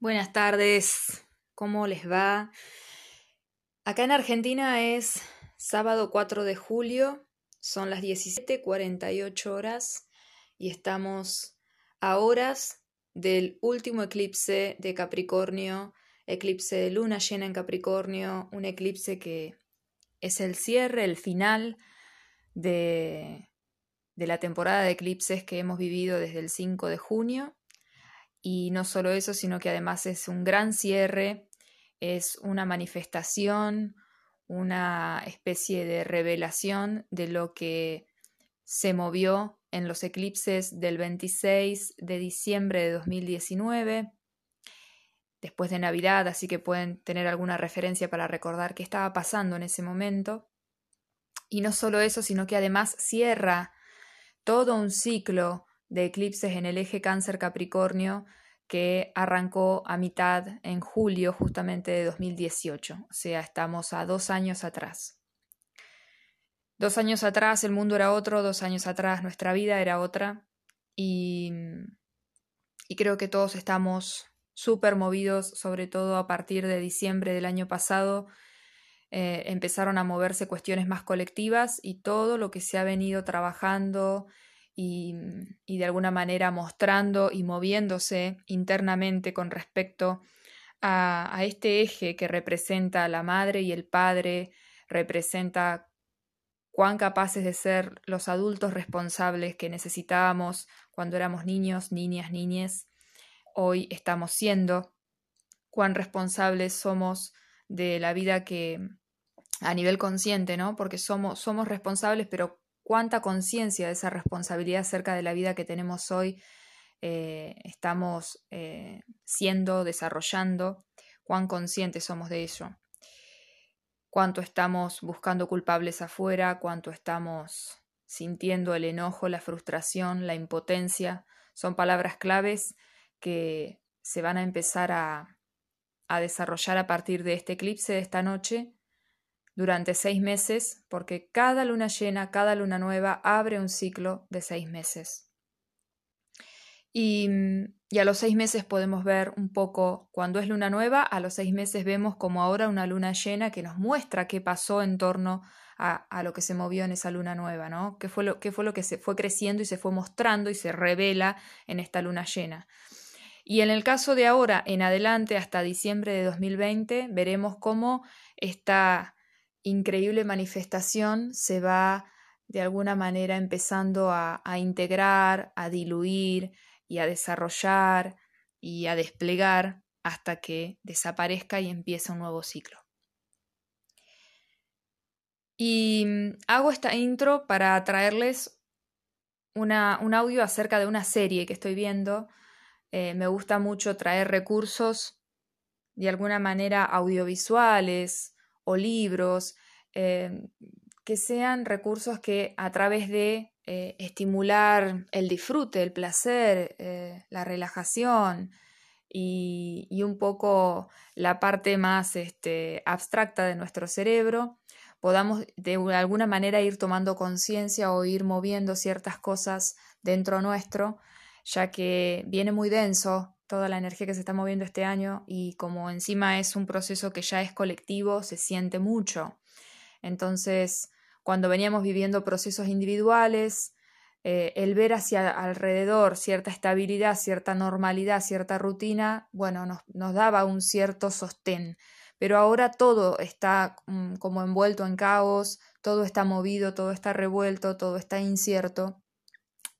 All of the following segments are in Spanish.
Buenas tardes, ¿cómo les va? Acá en Argentina es sábado 4 de julio, son las 17:48 horas y estamos a horas del último eclipse de Capricornio, eclipse de luna llena en Capricornio, un eclipse que es el cierre, el final de, de la temporada de eclipses que hemos vivido desde el 5 de junio y no solo eso, sino que además es un gran cierre, es una manifestación, una especie de revelación de lo que se movió en los eclipses del 26 de diciembre de 2019, después de Navidad, así que pueden tener alguna referencia para recordar qué estaba pasando en ese momento. Y no solo eso, sino que además cierra todo un ciclo de eclipses en el eje cáncer Capricornio que arrancó a mitad en julio justamente de 2018, o sea, estamos a dos años atrás. Dos años atrás el mundo era otro, dos años atrás nuestra vida era otra y, y creo que todos estamos súper movidos, sobre todo a partir de diciembre del año pasado, eh, empezaron a moverse cuestiones más colectivas y todo lo que se ha venido trabajando y, de alguna manera mostrando y moviéndose internamente con respecto a, este eje que representa a la madre y el padre, representa cuán capaces de ser los adultos responsables que necesitábamos cuando éramos niños, niñas, niñes, hoy estamos siendo, cuán responsables somos de la vida que a nivel consciente, ¿no? Porque somos, somos responsables, pero cuánta conciencia de esa responsabilidad acerca de la vida que tenemos hoy eh, estamos eh, siendo, desarrollando, cuán conscientes somos de ello, cuánto estamos buscando culpables afuera, cuánto estamos sintiendo el enojo, la frustración, la impotencia, son palabras claves que se van a empezar a, a desarrollar a partir de este eclipse de esta noche durante seis meses, porque cada luna llena, cada luna nueva abre un ciclo de seis meses. Y, a los seis meses podemos ver un poco, cuando es luna nueva, a los seis meses vemos como ahora una luna llena que nos muestra qué pasó en torno a, a lo que se movió en esa luna nueva, ¿no? ¿Qué fue, lo, ¿Qué fue lo que se fue creciendo y se fue mostrando y se revela en esta luna llena? Y en el caso de ahora en adelante, hasta diciembre de 2020, veremos cómo esta increíble manifestación se va de alguna manera empezando a, integrar, a diluir y a desarrollar y a desplegar hasta que desaparezca y empieza un nuevo ciclo. Y mm, hago esta intro para traerles una, un audio acerca de una serie que estoy viendo. Eh, me gusta mucho traer recursos de alguna manera audiovisuales, o libros, eh, que sean recursos que a través de eh, estimular el disfrute, el placer, eh, la relajación y, un poco la parte más este, abstracta de nuestro cerebro, podamos de alguna manera ir tomando conciencia o ir moviendo ciertas cosas dentro nuestro, ya que viene muy denso toda la energía que se está moviendo este año y como encima es un proceso que ya es colectivo, se siente mucho. Entonces, cuando veníamos viviendo procesos individuales, eh, el ver hacia alrededor cierta estabilidad, cierta normalidad, cierta rutina, bueno, nos, nos daba un cierto sostén. Pero ahora todo está mm, como envuelto en caos, todo está movido, todo está revuelto, todo está incierto.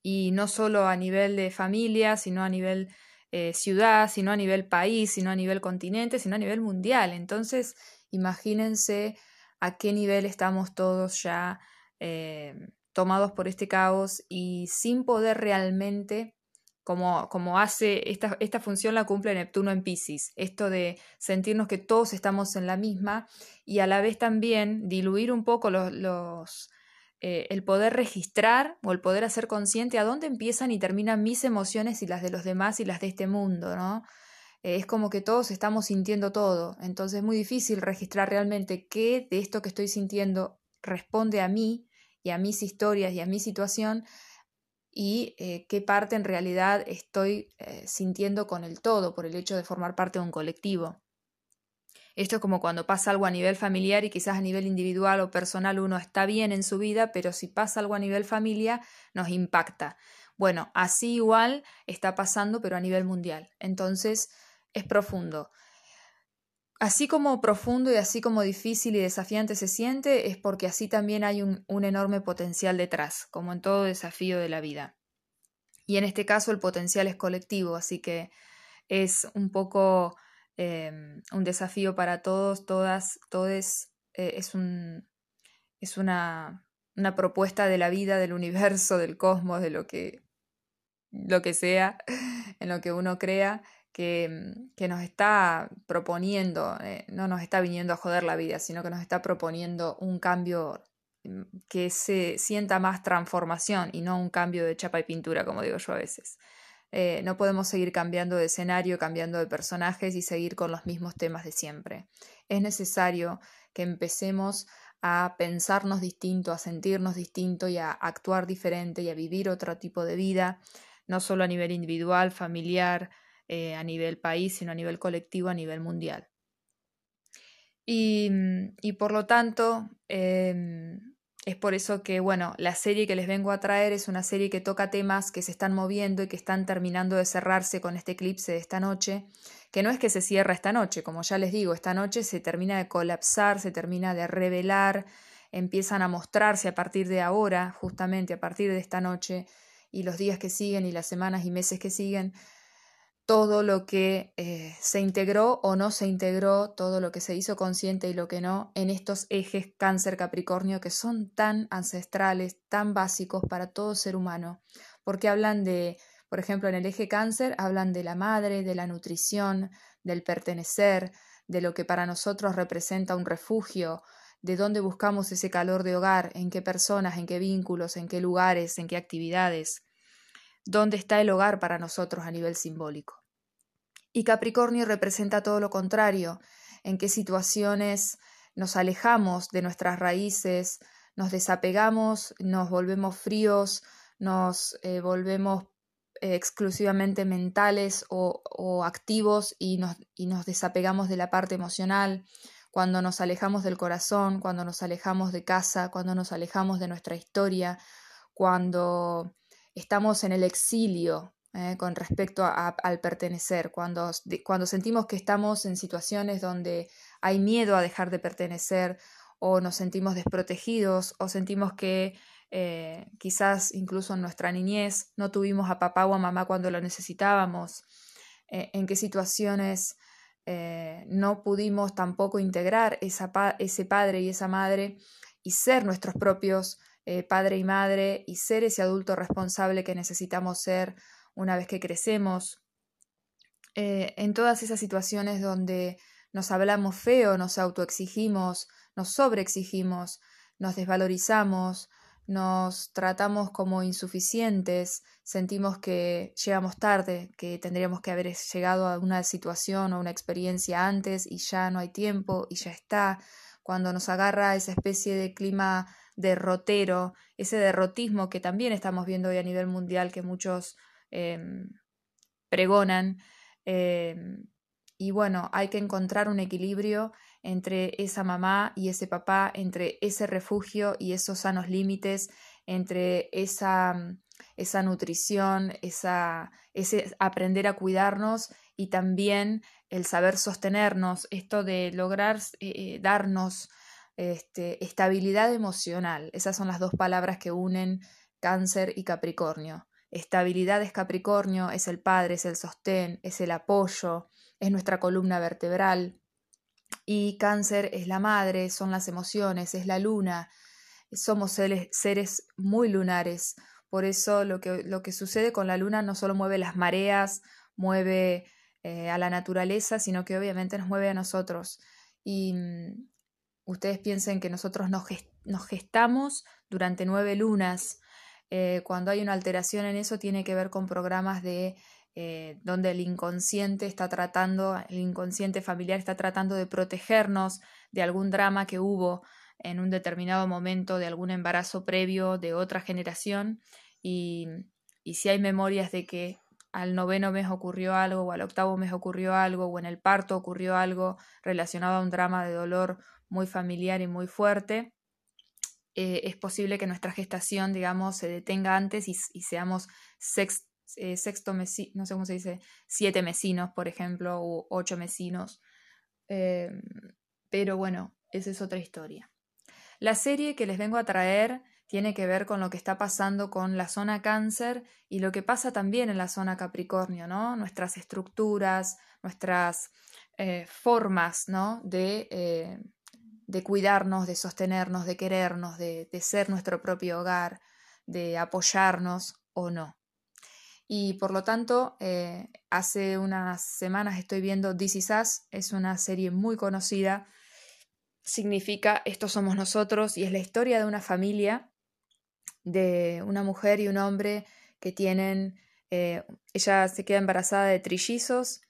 Y no solo a nivel de familia, sino a nivel eh, ciudad, sino a nivel país, sino a nivel continente, sino a nivel mundial. Entonces, imagínense a qué nivel estamos todos ya eh, tomados por este caos y sin poder realmente, como, como hace esta, esta función la cumple Neptuno en Pisces, esto de sentirnos que todos estamos en la misma y a la vez también diluir un poco los, los eh, el poder registrar o el poder hacer consciente a dónde empiezan y terminan mis emociones y las de los demás y las de este mundo, ¿no? Eh, es como que todos estamos sintiendo todo, entonces es muy difícil registrar realmente qué de esto que estoy sintiendo responde a mí y a mis historias y a mi situación y eh, qué parte en realidad estoy sintiendo con el todo por el hecho de formar parte de un colectivo. Esto es como cuando pasa algo a nivel familiar y quizás a nivel individual o personal uno está bien en su vida, pero si pasa algo a nivel familia nos impacta. Bueno, así igual está pasando, pero a nivel mundial. Entonces es profundo. Así como profundo y así como difícil y desafiante se siente, es porque así también hay un, un, enorme potencial detrás, como en todo desafío de la vida. Y en este caso el potencial es colectivo, así que es un poco Em, un desafío para todos, todas, todos. Eh, es, un, es una, una, propuesta de la vida, del universo, del cosmos, de lo que, lo que sea, en lo que uno crea, que, que nos está proponiendo, eh, no nos está viniendo a joder la vida, sino que nos está proponiendo un cambio mm, que se sienta más transformación y no un cambio de chapa y pintura, como digo yo a veces. Eh, no podemos seguir cambiando de escenario, cambiando de personajes y seguir con los mismos temas de siempre. Es necesario que empecemos a pensarnos distinto, a sentirnos distinto y a actuar diferente y a vivir otro tipo de vida, no solo a nivel individual, familiar, eh, a nivel país, sino a nivel colectivo, a nivel mundial. Y, y por lo tanto, em, es por eso que, bueno, la serie que les vengo a traer es una serie que toca temas que se están moviendo y que están terminando de cerrarse con este eclipse de esta noche, que no es que se cierra esta noche, como ya les digo, esta noche se termina de colapsar, se termina de revelar, empiezan a mostrarse a partir de ahora, justamente a partir de esta noche, y los días que siguen y las semanas y meses que siguen, todo lo que eh, se integró o no se integró, todo lo que se hizo consciente y lo que no, en estos ejes cáncer Capricornio que son tan ancestrales, tan básicos para todo ser humano, porque hablan de, por ejemplo, en el eje cáncer hablan de la madre, de la nutrición, del pertenecer, de lo que para nosotros representa un refugio, de dónde buscamos ese calor de hogar, en qué personas, en qué vínculos, en qué lugares, en qué actividades, dónde está el hogar para nosotros a nivel simbólico. Y Capricornio representa todo lo contrario, en qué situaciones nos alejamos de nuestras raíces, nos desapegamos, nos volvemos fríos, nos eh, volvemos eh, exclusivamente mentales o, activos y nos desapegamos de la parte emocional, cuando nos alejamos del corazón, cuando nos alejamos de casa, cuando nos alejamos de nuestra historia, cuando estamos en el exilio eh, con respecto al pertenecer, cuando, cuando sentimos que estamos en situaciones donde hay miedo a dejar de pertenecer o nos sentimos desprotegidos o sentimos que eh, quizás incluso en nuestra niñez no tuvimos a papá o a mamá cuando lo necesitábamos, eh, en qué situaciones no pudimos tampoco integrar ese padre y esa madre y ser nuestros propios padre y madre y ser ese adulto responsable que necesitamos ser una vez que crecemos, eh, en todas esas situaciones donde nos hablamos feo, nos autoexigimos, nos sobreexigimos, nos desvalorizamos, nos tratamos como insuficientes, sentimos que llegamos tarde, que tendríamos que haber llegado a una situación o una experiencia antes y ya no hay tiempo y ya está, cuando nos agarra esa especie de clima derrotero, ese derrotismo que también estamos viendo hoy a nivel mundial que muchos Em, pregonan. Em, y bueno, hay que encontrar un equilibrio entre esa mamá y ese papá, entre ese refugio y esos sanos límites, entre esa, esa nutrición, esa, ese aprender a cuidarnos y también el saber sostenernos, esto de lograr eh, eh, darnos este, estabilidad emocional. Esas son las dos palabras que unen cáncer y capricornio. Estabilidad es Capricornio, es el padre, es el sostén, es el apoyo, es nuestra columna vertebral. Y cáncer es la madre, son las emociones, es la luna. Somos seres, muy lunares. Por eso lo que, lo que, sucede con la luna no solo mueve las mareas, mueve eh, a la naturaleza, sino que obviamente nos mueve a nosotros. Y mm, ustedes piensen que nosotros nos, gestamos durante nueve lunas eh, cuando hay una alteración en eso tiene que ver con programas de eh, donde el inconsciente está tratando, el inconsciente familiar está tratando de protegernos de algún drama que hubo en un determinado momento, de algún embarazo previo de otra generación y y si hay memorias de que al noveno mes ocurrió algo o al octavo mes ocurrió algo o en el parto ocurrió algo relacionado a un drama de dolor muy familiar y muy fuerte, eh, es posible que nuestra gestación, digamos, se detenga antes y, seamos eh, sexto no sé cómo se dice, siete mesinos, por ejemplo, o ocho mesinos. Em, pero bueno, esa es otra historia. La serie que les vengo a traer tiene que ver con lo que está pasando con la zona cáncer y lo que pasa también en la zona capricornio, ¿no? Nuestras estructuras, nuestras eh, formas, ¿no? De, eh, de, cuidarnos, de sostenernos, de querernos, de, ser nuestro propio hogar, de apoyarnos o no. Y por lo tanto, eh, hace unas semanas estoy viendo This Is es una serie muy conocida, significa Estos somos nosotros y es la historia de una familia de una mujer y un hombre que tienen, eh, ella se queda embarazada de trillizos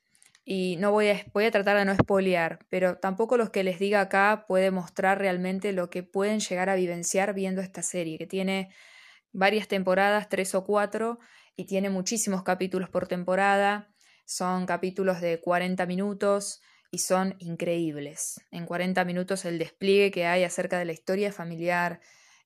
y no voy a, voy a tratar de no espolear, pero tampoco los que les diga acá puede mostrar realmente lo que pueden llegar a vivenciar viendo esta serie, que tiene varias temporadas, tres o cuatro, y tiene muchísimos capítulos por temporada, son capítulos de 40 minutos y son increíbles. En 40 minutos el despliegue que hay acerca de la historia familiar,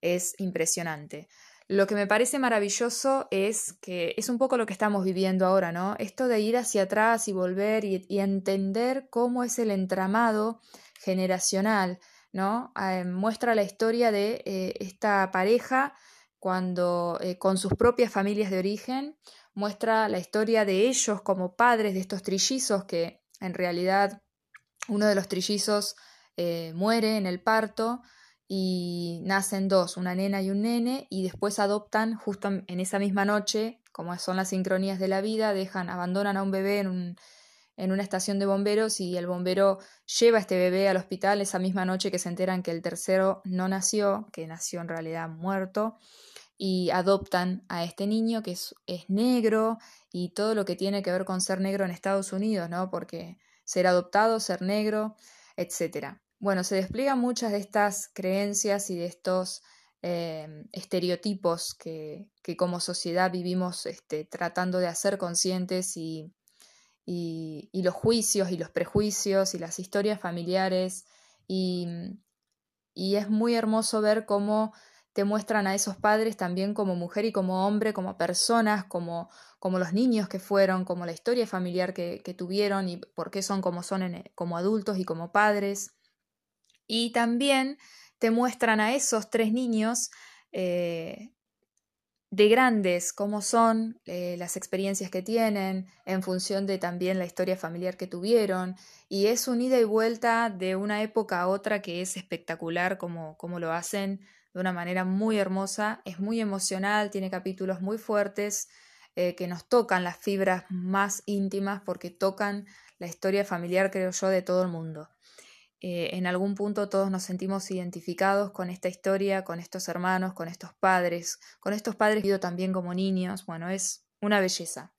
es impresionante. Lo que me parece maravilloso es que es un poco lo que estamos viviendo ahora, ¿no? Esto de ir hacia atrás y volver y, entender cómo es el entramado generacional, ¿no? Eh, muestra la historia de eh, esta pareja cuando eh, con sus propias familias de origen, muestra la historia de ellos como padres de estos trillizos que en realidad uno de los trillizos muere en el parto, y nacen dos, una nena y un nene, y después adoptan justo en esa misma noche, como son las sincronías de la vida, dejan, abandonan a un bebé en, un, en una estación de bomberos y el bombero lleva a este bebé al hospital esa misma noche que se enteran que el tercero no nació, que nació en realidad muerto, y adoptan a este niño que es, es negro y todo lo que tiene que ver con ser negro en Estados Unidos, ¿no? Porque ser adoptado, ser negro, etcétera. Bueno, se despliegan muchas de estas creencias y de estos eh, estereotipos que, como sociedad vivimos este, tratando de hacer conscientes y, y, los juicios y los prejuicios y las historias familiares y, y es muy hermoso ver cómo te muestran a esos padres también como mujer y como hombre, como personas, como, como los niños que fueron, como la historia familiar que, que tuvieron y por qué son como son como adultos y como padres. Y también te muestran a esos tres niños eh, de grandes, cómo son, eh, las experiencias que tienen, en función de también la historia familiar que tuvieron. Y es un ida y vuelta de una época a otra que es espectacular como, como lo hacen de una manera muy hermosa, es muy emocional, tiene capítulos muy fuertes eh, que nos tocan las fibras más íntimas porque tocan la historia familiar, creo yo, de todo el mundo. Eh, en algún punto todos nos sentimos identificados con esta historia, con estos hermanos, con estos padres, con estos padres vivido también como niños. Bueno, es una belleza.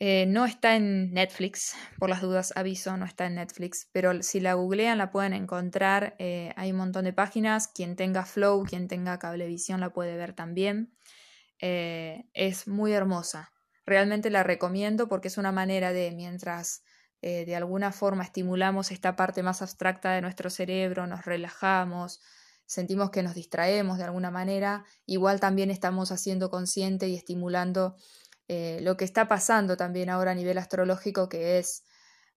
Eh, no está en Netflix, por las dudas aviso, no está en Netflix, pero si la googlean la pueden encontrar. Eh, hay un montón de páginas. Quien tenga Flow, quien tenga Cablevisión la puede ver también. es muy hermosa. Realmente la recomiendo porque es una manera de, mientras eh, de alguna forma estimulamos esta parte más abstracta de nuestro cerebro, nos relajamos, sentimos que nos distraemos de alguna manera, igual también estamos haciendo consciente y estimulando eh, lo que está pasando también ahora a nivel astrológico, que es,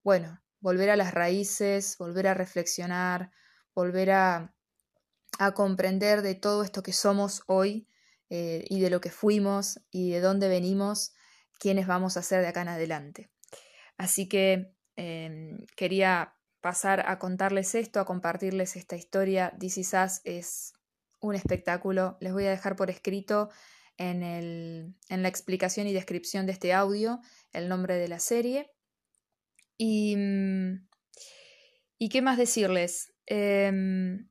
bueno, volver a las raíces, volver a reflexionar, volver a, a comprender de todo esto que somos hoy eh, y de lo que fuimos y de dónde venimos, quiénes vamos a ser de acá en adelante. Así que em, quería pasar a contarles esto, a compartirles esta historia. This Is es un espectáculo. Les voy a dejar por escrito en, el, en la explicación y descripción de este audio el nombre de la serie. Y, mm, ¿y qué más decirles? Em,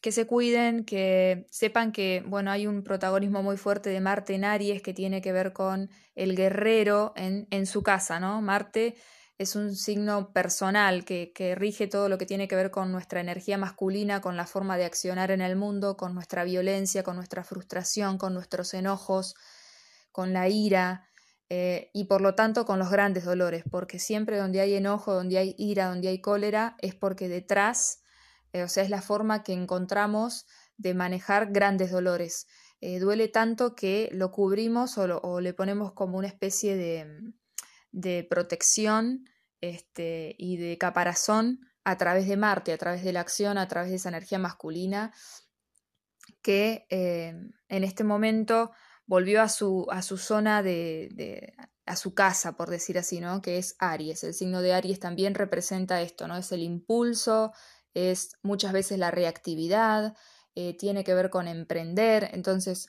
que se cuiden, que sepan que, bueno, hay un protagonismo muy fuerte de Marte en Aries que tiene que ver con el guerrero en, en su casa, ¿no? Marte es un signo personal que, que, rige todo lo que tiene que ver con nuestra energía masculina, con la forma de accionar en el mundo, con nuestra violencia, con nuestra frustración, con nuestros enojos, con la ira eh, y por lo tanto con los grandes dolores, porque siempre donde hay enojo, donde hay ira, donde hay cólera, es porque detrás, eh, o sea, es la forma que encontramos de manejar grandes dolores. Eh, duele tanto que lo cubrimos o, le ponemos como una especie de, de protección este, y de caparazón a través de Marte, a través de la acción, a través de esa energía masculina que eh, en este momento volvió a su, a su zona de, a su casa, por decir así, ¿no? Que es Aries. El signo de Aries también representa esto, ¿no? Es el impulso, es muchas veces la reactividad, eh, tiene que ver con emprender. Entonces,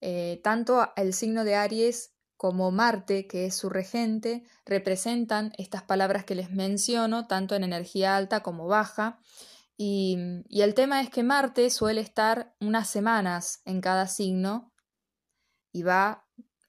eh, tanto el signo de Aries como Marte, que es su regente, representan estas palabras que les menciono, tanto en energía alta como baja. Y, y, el tema es que Marte suele estar unas semanas en cada signo y va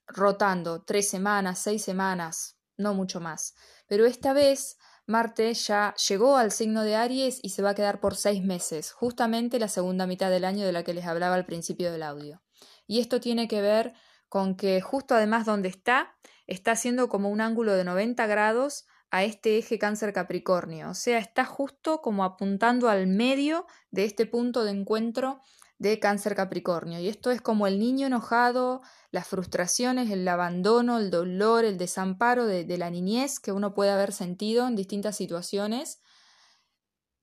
rotando tres semanas, seis semanas, no mucho más. Pero esta vez Marte ya llegó al signo de Aries y se va a quedar por seis meses, justamente la segunda mitad del año de la que les hablaba al principio del audio. Y esto tiene que ver con que justo además donde está, está haciendo como un ángulo de 90 grados a este eje cáncer Capricornio, o sea, está justo como apuntando al medio de este punto de encuentro de cáncer Capricornio. Y esto es como el niño enojado, las frustraciones, el abandono, el dolor, el desamparo de, la niñez que uno puede haber sentido en distintas situaciones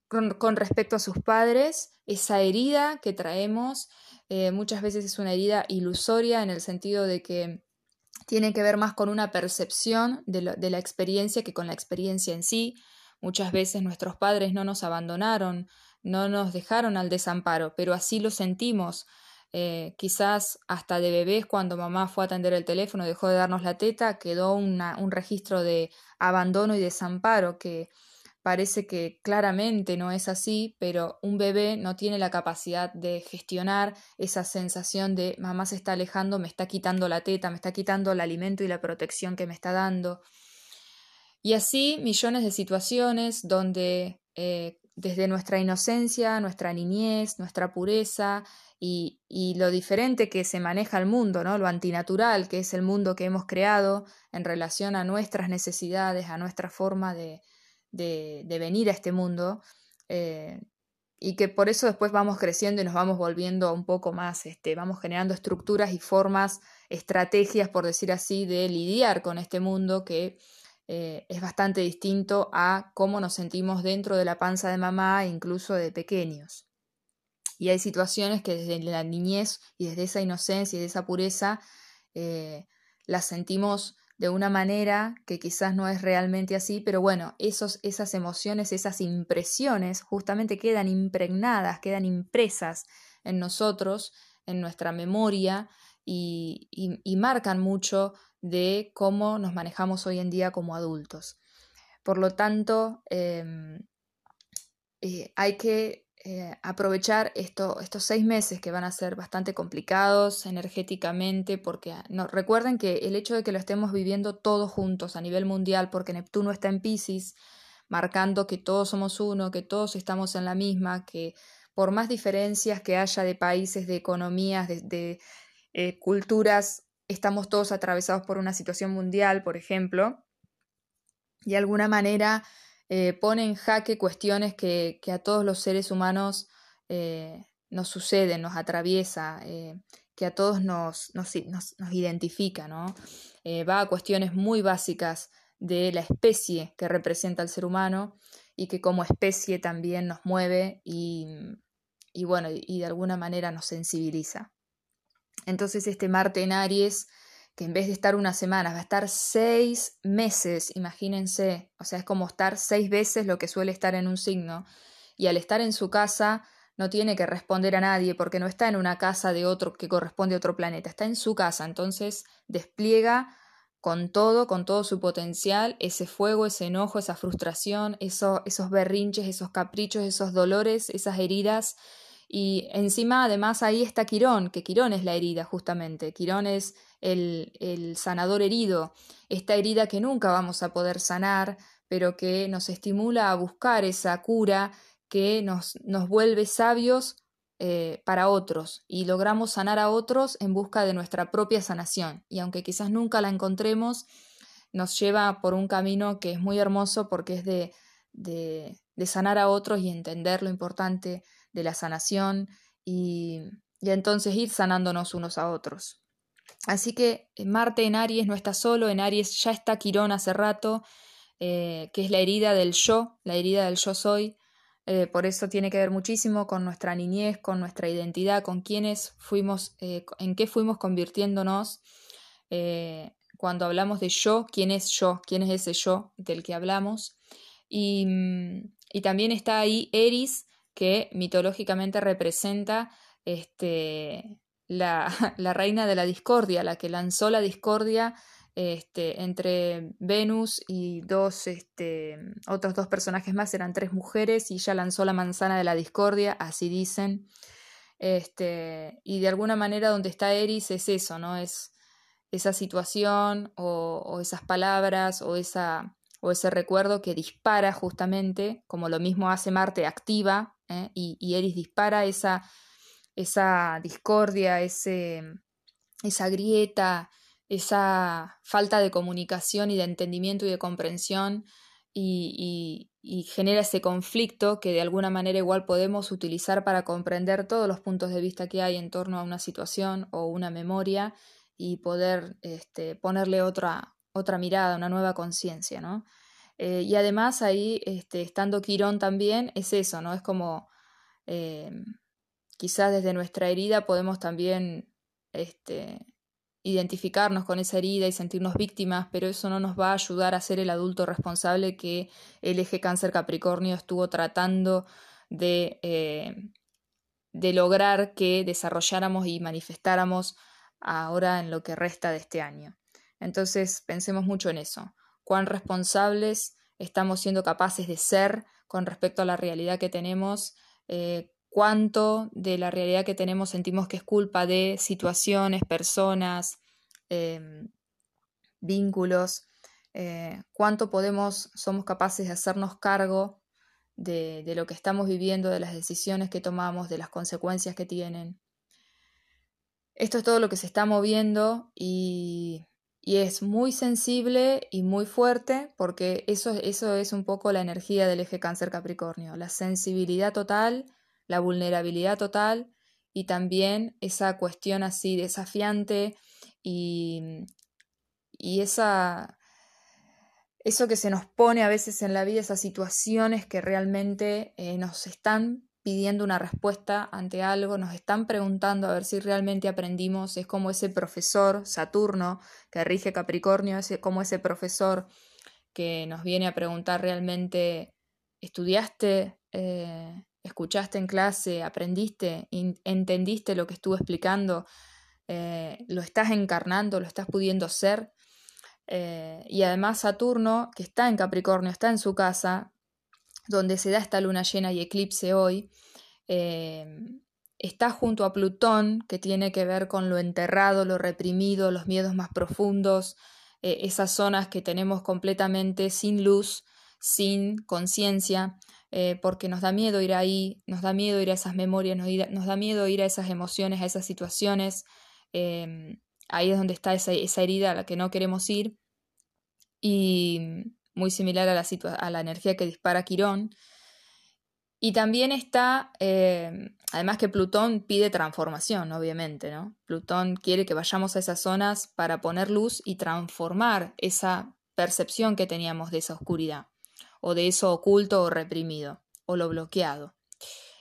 con, con respecto a sus padres, esa herida que traemos eh, muchas veces es una herida ilusoria en el sentido de que tiene que ver más con una percepción de, la experiencia que con la experiencia en sí. Muchas veces nuestros padres no nos abandonaron, no nos dejaron al desamparo, pero así lo sentimos. Eh, quizás hasta de bebés cuando mamá fue a atender el teléfono dejó de darnos la teta, quedó un registro de abandono y desamparo que Parece que claramente no es así, pero un bebé no tiene la capacidad de gestionar esa sensación de mamá se está alejando, me está quitando la teta, me está quitando el alimento y la protección que me está dando. Y así millones de situaciones donde eh, desde nuestra inocencia, nuestra niñez, nuestra pureza y, y, lo diferente que se maneja el mundo, ¿no? lo antinatural que es el mundo que hemos creado en relación a nuestras necesidades, a nuestra forma de, de, venir a este mundo eh, y que por eso después vamos creciendo y nos vamos volviendo un poco más, este, vamos generando estructuras y formas, estrategias, por decir así, de lidiar con este mundo que eh, es bastante distinto a cómo nos sentimos dentro de la panza de mamá, incluso de pequeños. Y hay situaciones que desde la niñez y desde esa inocencia y de esa pureza eh, las sentimos de una manera que quizás no es realmente así, pero bueno, esos, esas emociones, esas impresiones justamente quedan impregnadas, quedan impresas en nosotros, en nuestra memoria y, y, marcan mucho de cómo nos manejamos hoy en día como adultos. Por lo tanto, em, eh, hay que eh, aprovechar esto, estos seis meses que van a ser bastante complicados energéticamente, porque ah, recuerden que el hecho de que lo estemos viviendo todos juntos a nivel mundial, porque Neptuno está en Pisces, marcando que todos somos uno, que todos estamos en la misma, que por más diferencias que haya de países, de economías, de, eh, culturas, estamos todos atravesados por una situación mundial, por ejemplo, de alguna manera eh, pone en jaque cuestiones que, a todos los seres humanos eh, nos suceden, nos atraviesa, eh, que a todos nos, nos, identifica, ¿no? va a cuestiones muy básicas de la especie que representa el ser humano y que como especie también nos mueve y, y bueno, y de alguna manera nos sensibiliza. Entonces este Marte en Aries que en vez de estar una semana, va a estar seis meses, imagínense, o sea, es como estar seis veces lo que suele estar en un signo, y al estar en su casa no tiene que responder a nadie porque no está en una casa de otro que corresponde a otro planeta, está en su casa, entonces despliega con todo, con todo su potencial, ese fuego, ese enojo, esa frustración, eso, esos berrinches, esos caprichos, esos dolores, esas heridas. Y encima, además, ahí está Quirón, que Quirón es la herida, justamente. Quirón es el, sanador herido, esta herida que nunca vamos a poder sanar, pero que nos estimula a buscar esa cura que nos, nos vuelve sabios eh, para otros y logramos sanar a otros en busca de nuestra propia sanación. Y aunque quizás nunca la encontremos, nos lleva por un camino que es muy hermoso porque es de, de, sanar a otros y entender lo importante de la sanación y, y entonces ir sanándonos unos a otros. Así que eh, Marte en Aries no está solo, en Aries ya está Quirón hace rato, eh, que es la herida del yo, la herida del yo soy. Eh, por eso tiene que ver muchísimo con nuestra niñez, con nuestra identidad, con quiénes fuimos, en qué fuimos convirtiéndonos. cuando hablamos de yo, quién es yo, quién es ese yo del que hablamos. Y, mm, y también está ahí Eris, que mitológicamente representa este, la, la, reina de la discordia, la que lanzó la discordia este, entre Venus y dos, este, otros dos personajes más, eran tres mujeres, y ella lanzó la manzana de la discordia, así dicen. Este, y de alguna manera donde está Eris es eso, ¿no? Es esa situación o, o esas palabras o, esa, o ese recuerdo que dispara justamente, como lo mismo hace Marte, activa, ¿eh? y, y Eris dispara esa esa discordia, ese, esa grieta, esa falta de comunicación y de entendimiento y de comprensión y, genera ese conflicto que de alguna manera igual podemos utilizar para comprender todos los puntos de vista que hay en torno a una situación o una memoria y poder este, ponerle otra, otra mirada, una nueva conciencia, ¿no? Eh, y además ahí, este, estando Quirón también, es eso, ¿no? Es como eh, quizás desde nuestra herida podemos también este, identificarnos con esa herida y sentirnos víctimas, pero eso no nos va a ayudar a ser el adulto responsable que el eje cáncer Capricornio estuvo tratando de, eh, de lograr que desarrolláramos y manifestáramos ahora en lo que resta de este año. Entonces pensemos mucho en eso, cuán responsables estamos siendo capaces de ser con respecto a la realidad que tenemos, eh, cuánto de la realidad que tenemos sentimos que es culpa de situaciones, personas, em, vínculos, eh, cuánto podemos, somos capaces de hacernos cargo de, de, lo que estamos viviendo, de las decisiones que tomamos, de las consecuencias que tienen. Esto es todo lo que se está moviendo y, y es muy sensible y muy fuerte porque eso, eso es un poco la energía del eje cáncer Capricornio, la sensibilidad total la vulnerabilidad total y también esa cuestión así desafiante y, y esa, eso que se nos pone a veces en la vida, esas situaciones que realmente eh, nos están pidiendo una respuesta ante algo, nos están preguntando a ver si realmente aprendimos, es como ese profesor Saturno que rige Capricornio, es como ese profesor que nos viene a preguntar realmente, ¿estudiaste? Eh, escuchaste en clase, aprendiste, entendiste lo que estuve explicando, eh, lo estás encarnando, lo estás pudiendo ser. Eh, y además Saturno, que está en Capricornio, está en su casa, donde se da esta luna llena y eclipse hoy, eh, está junto a Plutón, que tiene que ver con lo enterrado, lo reprimido, los miedos más profundos, esas zonas que tenemos completamente sin luz, sin conciencia. Eh, porque nos da miedo ir ahí, nos da miedo ir a esas memorias, nos, da miedo ir a esas emociones, a esas situaciones. Ahí es donde está esa, herida a la que no queremos ir. Y muy similar a la, a la energía que dispara Quirón. Y también está, em, además que Plutón pide transformación, obviamente, ¿no? Plutón quiere que vayamos a esas zonas para poner luz y transformar esa percepción que teníamos de esa oscuridad o de eso oculto o reprimido, o lo bloqueado,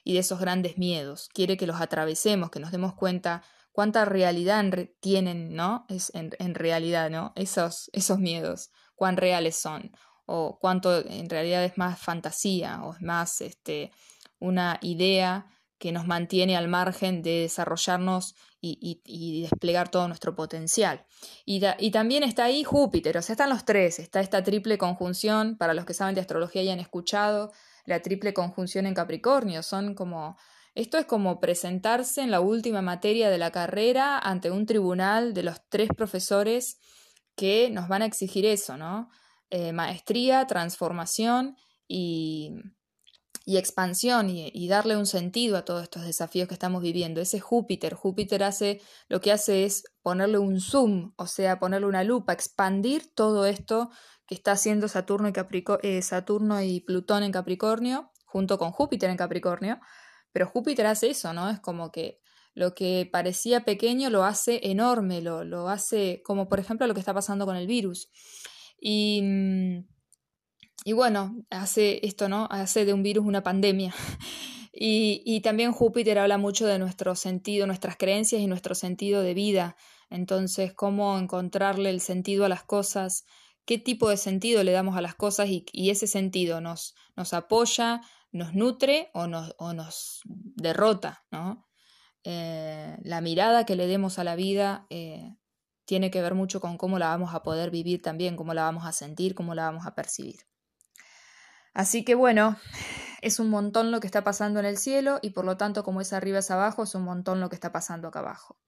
y de esos grandes miedos. Quiere que los atravesemos, que nos demos cuenta cuánta realidad tienen, ¿no? Es en, realidad, ¿no? Esos, esos miedos, cuán reales son, o cuánto en realidad es más fantasía, o es más este, una idea que nos mantiene al margen de desarrollarnos y, desplegar todo nuestro potencial. Y, y, también está ahí Júpiter, o sea, están los tres, está esta triple conjunción, para los que saben de astrología y han escuchado, la triple conjunción en Capricornio, son como... Esto es como presentarse en la última materia de la carrera ante un tribunal de los tres profesores que nos van a exigir eso, ¿no? Eh, maestría, transformación y, y expansión y, darle un sentido a todos estos desafíos que estamos viviendo. Ese Júpiter, Júpiter hace, lo que hace es ponerle un zoom, o sea, ponerle una lupa, expandir todo esto que está haciendo Saturno y, eh, Saturno y Plutón en Capricornio, junto con Júpiter en Capricornio, pero Júpiter hace eso, ¿no? Es como que lo que parecía pequeño lo hace enorme, lo, lo hace como por ejemplo lo que está pasando con el virus. Y, y bueno, hace esto, ¿no? Hace de un virus una pandemia. Y, y, también Júpiter habla mucho de nuestro sentido, nuestras creencias y nuestro sentido de vida. Entonces, cómo encontrarle el sentido a las cosas, qué tipo de sentido le damos a las cosas y, y ese sentido nos, nos apoya, nos nutre o nos, o nos derrota, ¿no? Eh, la mirada que le demos a la vida eh, tiene que ver mucho con cómo la vamos a poder vivir también, cómo la vamos a sentir, cómo la vamos a percibir. Así que bueno, es un montón lo que está pasando en el cielo y por lo tanto como es arriba es abajo, es un montón lo que está pasando acá abajo.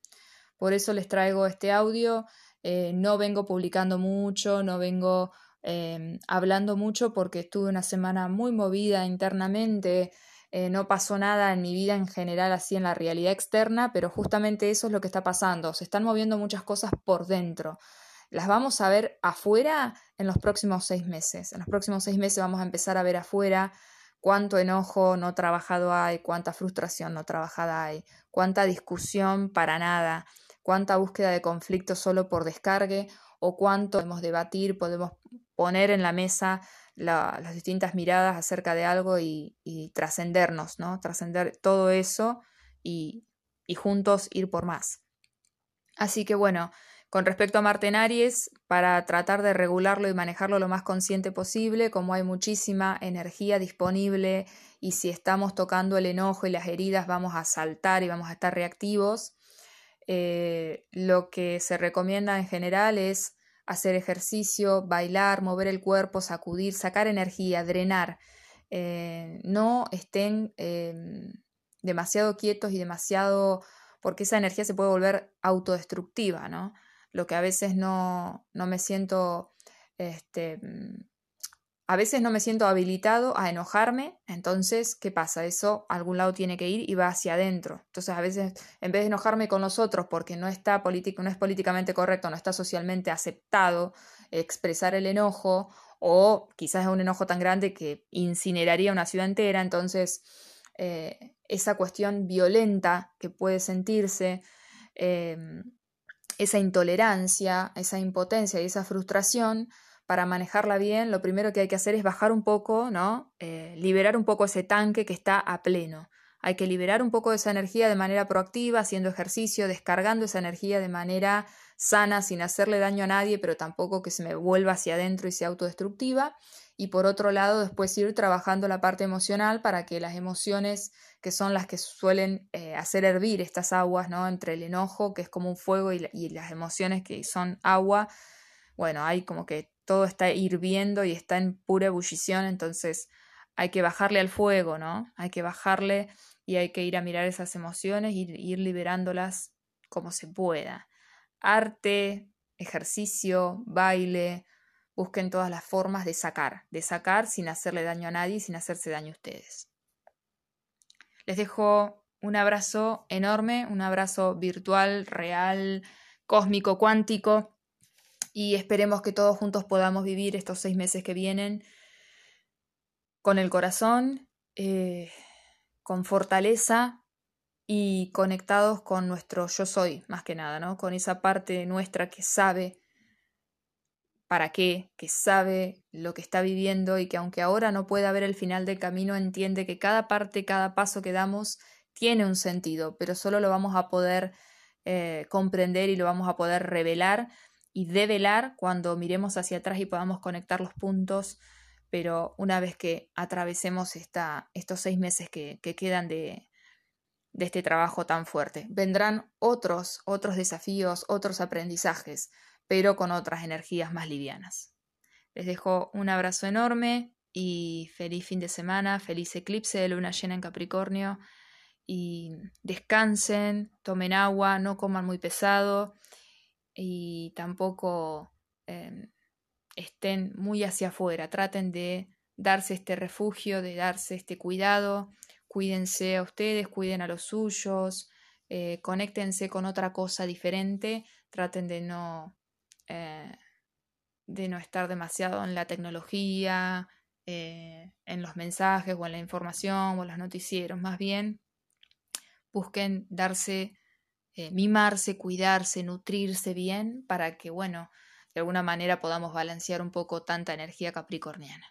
Por eso les traigo este audio. Eh, no vengo publicando mucho, no vengo hablando mucho porque estuve una semana muy movida internamente, eh, no pasó nada en mi vida en general así en la realidad externa, pero justamente eso es lo que está pasando. Se están moviendo muchas cosas por dentro. Las vamos a ver afuera en los próximos seis meses. En los próximos seis meses vamos a empezar a ver afuera cuánto enojo no trabajado hay, cuánta frustración no trabajada hay, cuánta discusión para nada, cuánta búsqueda de conflicto solo por descargue o cuánto podemos debatir, podemos poner en la mesa las distintas miradas acerca de algo y, trascendernos, ¿no? Trascender todo eso y, juntos ir por más. Así que bueno, con respecto a Marte Aries, para tratar de regularlo y manejarlo lo más consciente posible, como hay muchísima energía disponible y si estamos tocando el enojo y las heridas vamos a saltar y vamos a estar reactivos, eh, lo que se recomienda en general es hacer ejercicio, bailar, mover el cuerpo, sacudir, sacar energía, drenar. Eh, no estén em, demasiado quietos y demasiado, porque esa energía se puede volver autodestructiva, ¿no? Lo que a veces no, no me siento este, a veces no me siento habilitado a enojarme, entonces, ¿qué pasa? Eso a algún lado tiene que ir y va hacia adentro. Entonces, a veces, en vez de enojarme con los otros porque no, está no es políticamente correcto, no está socialmente aceptado expresar el enojo, o quizás es un enojo tan grande que incineraría una ciudad entera, entonces, eh, esa cuestión violenta que puede sentirse, em, esa intolerancia, esa impotencia y esa frustración, para manejarla bien, lo primero que hay que hacer es bajar un poco, ¿no? Eh, liberar un poco ese tanque que está a pleno. Hay que liberar un poco de esa energía de manera proactiva, haciendo ejercicio, descargando esa energía de manera sana, sin hacerle daño a nadie, pero tampoco que se me vuelva hacia adentro y sea autodestructiva. Y por otro lado, después ir trabajando la parte emocional para que las emociones, que son las que suelen eh, hacer hervir estas aguas, ¿no? Entre el enojo, que es como un fuego, y, y las emociones que son agua, bueno, hay como que todo está hirviendo y está en pura ebullición, entonces hay que bajarle al fuego, ¿no? Hay que bajarle y hay que ir a mirar esas emociones y ir liberándolas como se pueda. Arte, ejercicio, baile, busquen todas las formas de sacar, de sacar sin hacerle daño a nadie, sin hacerse daño a ustedes. Les dejo un abrazo enorme, un abrazo virtual, real, cósmico, cuántico y esperemos que todos juntos podamos vivir estos seis meses que vienen con el corazón, eh, con fortaleza y conectados con nuestro yo soy, más que nada, ¿no? Con esa parte nuestra que sabe para qué, que sabe lo que está viviendo y que aunque ahora no pueda ver el final del camino, entiende que cada parte, cada paso que damos tiene un sentido, pero solo lo vamos a poder eh, comprender y lo vamos a poder revelar y develar cuando miremos hacia atrás y podamos conectar los puntos, pero una vez que atravesemos esta, estos seis meses que, quedan de, de este trabajo tan fuerte. Vendrán otros, otros desafíos, otros aprendizajes, pero con otras energías más livianas. Les dejo un abrazo enorme y feliz fin de semana, feliz eclipse de luna llena en Capricornio y descansen, tomen agua, no coman muy pesado y tampoco em, estén muy hacia afuera, traten de darse este refugio, de darse este cuidado. Cuídense a ustedes, cuiden a los suyos, eh, conéctense con otra cosa diferente, traten de no, eh, de no estar demasiado en la tecnología, eh, en los mensajes o en la información o en los noticieros, más bien busquen darse, mimarse, cuidarse, nutrirse bien para que, bueno, de alguna manera podamos balancear un poco tanta energía capricorniana.